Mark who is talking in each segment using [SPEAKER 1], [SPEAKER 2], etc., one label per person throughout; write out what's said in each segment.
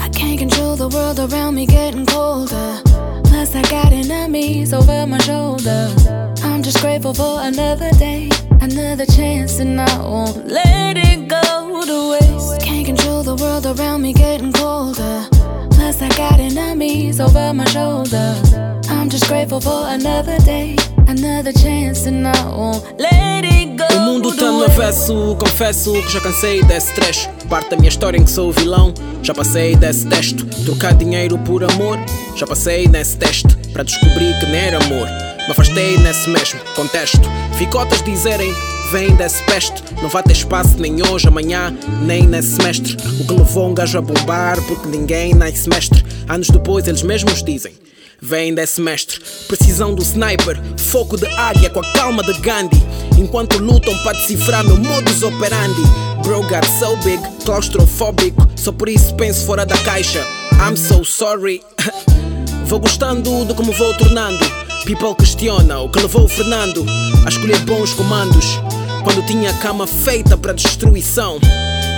[SPEAKER 1] I can't control the world around me getting colder. Plus, I got enemies over my shoulder. I'm just grateful for another day, another chance, and I won't let it go to waste. Can't control the world around me getting colder. Plus, I got enemies over my shoulder. I'm just grateful for another day, another chance, and I won't let it go.
[SPEAKER 2] O mundo tá no avesso, confesso que já cansei desse trecho. Parte da minha história em que sou vilão, já passei desse testo. Trocar dinheiro por amor, já passei nesse teste. Para descobrir que não era amor, me afastei nesse mesmo contexto. Ficotas dizerem, vem desse peste. Não vai ter espaço nem hoje, amanhã, nem nesse semestre. O que levou um gajo a bombar, porque ninguém nasce mestre. Anos depois eles mesmos dizem. Vem desse mestre, precisão do sniper, foco de águia com a calma de Gandhi. Enquanto lutam para decifrar meu modus operandi. Bro got so big, claustrofóbico, só por isso penso fora da caixa. I'm so sorry. vou gostando de como vou tornando. People questiona o que levou o Fernando a escolher bons comandos. Quando tinha a cama feita para destruição.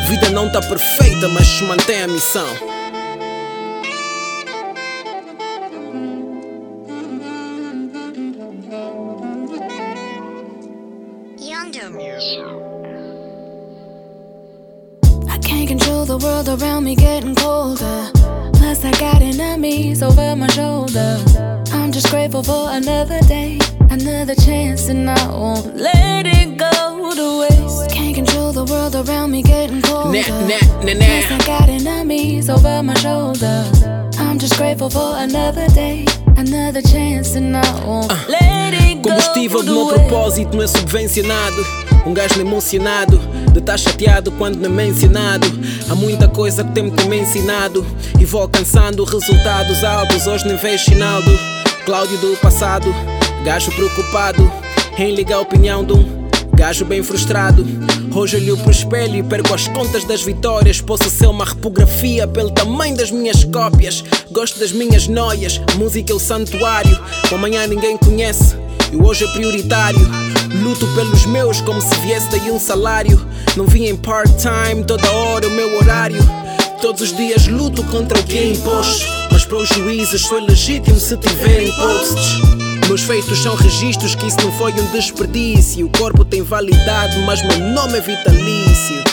[SPEAKER 2] Vida não tá perfeita, mas mantém a missão.
[SPEAKER 3] Younger music.
[SPEAKER 1] I can't control the world around me getting colder. Plus, I got enemies over my shoulder. I'm just grateful for another day, another chance, and I won't let it go to waste. Can't control the world around me getting colder.
[SPEAKER 2] Nah, nah, nah, nah.
[SPEAKER 1] Plus, I got enemies over my shoulder. I'm just grateful for another day, another chance, and I won't let it go
[SPEAKER 2] Combustível do meu propósito não é subvencionado. Um gajo emocionado, de estar chateado quando não é mencionado. Há muita coisa que tem-me tem-me ensinado. E vou alcançando resultados altos. Hoje nem vejo Chinaldo, Cláudio do passado. Gajo preocupado em ligar a opinião de um gajo bem frustrado. Hoje olho pro espelho e perco as contas das vitórias. Posso ser uma repografia pelo tamanho das minhas cópias. Gosto das minhas noias, música é o santuário. Amanhã ninguém conhece e hoje é prioritário. Luto pelos meus como se viesse daí um salário. Não vim em part-time, toda hora o meu horário. Todos os dias luto contra o que é imposto. Mas para os juízes sou legítimo se tiverem posts. Meus feitos são registros que isso não foi um desperdício. O corpo tem validade, mas meu nome é vitalício.